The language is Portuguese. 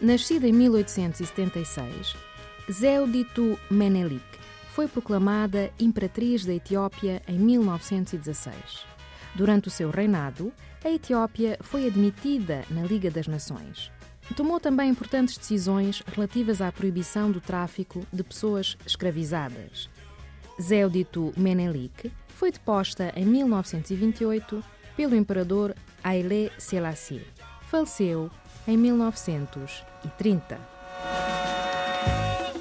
Nascida em 1876, Zewditu Menelik foi proclamada Imperatriz da Etiópia em 1916. Durante o seu reinado, a Etiópia foi admitida na Liga das Nações. Tomou também importantes decisões relativas à proibição do tráfico de pessoas escravizadas. Zewditu Menelik foi deposta em 1928 pelo imperador Haile Selassie. Faleceu em 1930.